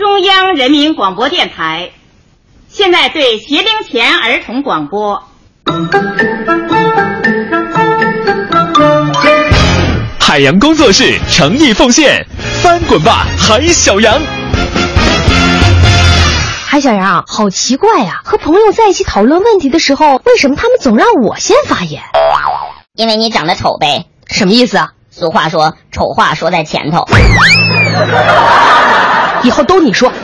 中央人民广播电台现在对学龄前儿童广播。海洋工作室诚意奉献，翻滚吧，海小羊！海小羊，好奇怪呀、和朋友在一起讨论问题的时候，为什么他们总让我先发言？因为你长得丑呗。什么意思啊？俗话说，丑话说在前头。以后都你说。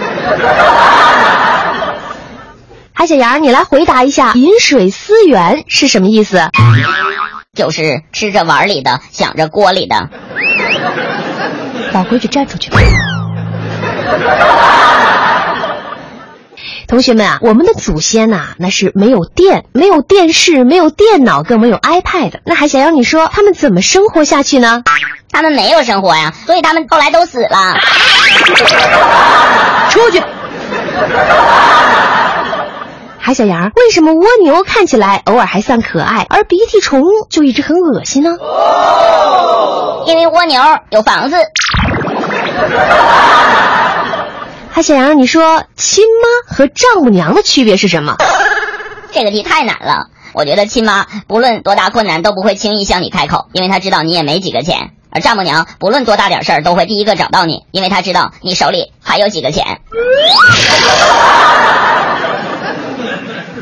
海小杨，你来回答一下“饮水思源”是什么意思？就是吃着碗里的，想着锅里的。老规矩，站出去。同学们啊，我们的祖先呐、那是没有电、没有电视、没有电脑，更没有 iPad。那还想要，你说他们怎么生活下去呢？他们没有生活呀，所以他们后来都死了。出去！海小羊，为什么蜗牛看起来偶尔还算可爱，而鼻涕虫就一直很恶心呢？因为蜗牛有房子。海小羊，你说亲妈和丈母娘的区别是什么？这个题太难了，我觉得亲妈不论多大困难都不会轻易向你开口，因为她知道你也没几个钱；而丈母娘不论多大点事儿都会第一个找到你，因为她知道你手里还有几个钱。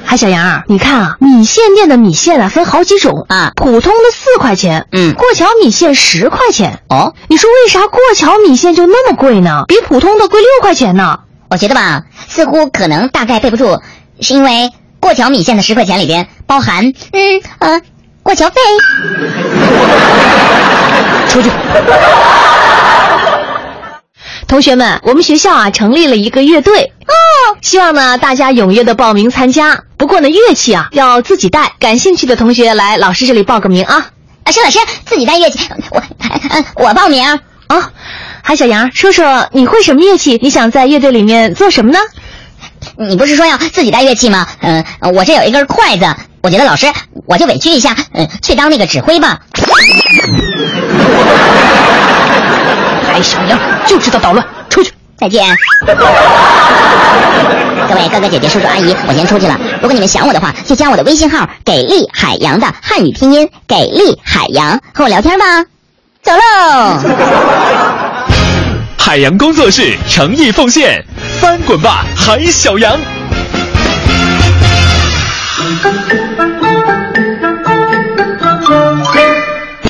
海 小杨，你看啊，米线店的米线啊分好几种啊普通的四块钱，嗯过桥米线十块钱。哦，你说为啥过桥米线就那么贵呢？比普通的贵六块钱呢？我觉得吧，似乎可能大概背不住，是因为过桥米线的十块钱里边包含嗯呃过桥费。出去。同学们，我们学校啊成立了一个乐队哦，希望呢大家踊跃的报名参加。不过呢，乐器啊要自己带，感兴趣的同学来老师这里报个名啊啊，沈老师自己带乐器，我嗯我报名。啊！韩小杨，说说你会什么乐器？你想在乐队里面做什么呢？你不是说要自己带乐器吗？嗯、我这有一根筷子，我觉得老师我就委屈一下，嗯、去当那个指挥吧。海小样就知道捣乱，出去。再见。各位哥哥姐姐叔叔阿姨，我先出去了。如果你们想我的话，就加我的微信号“给力海洋”的汉语拼音“给力海洋”，和我聊天吧。走喽。海洋工作室诚意奉献，翻滚吧，海小羊！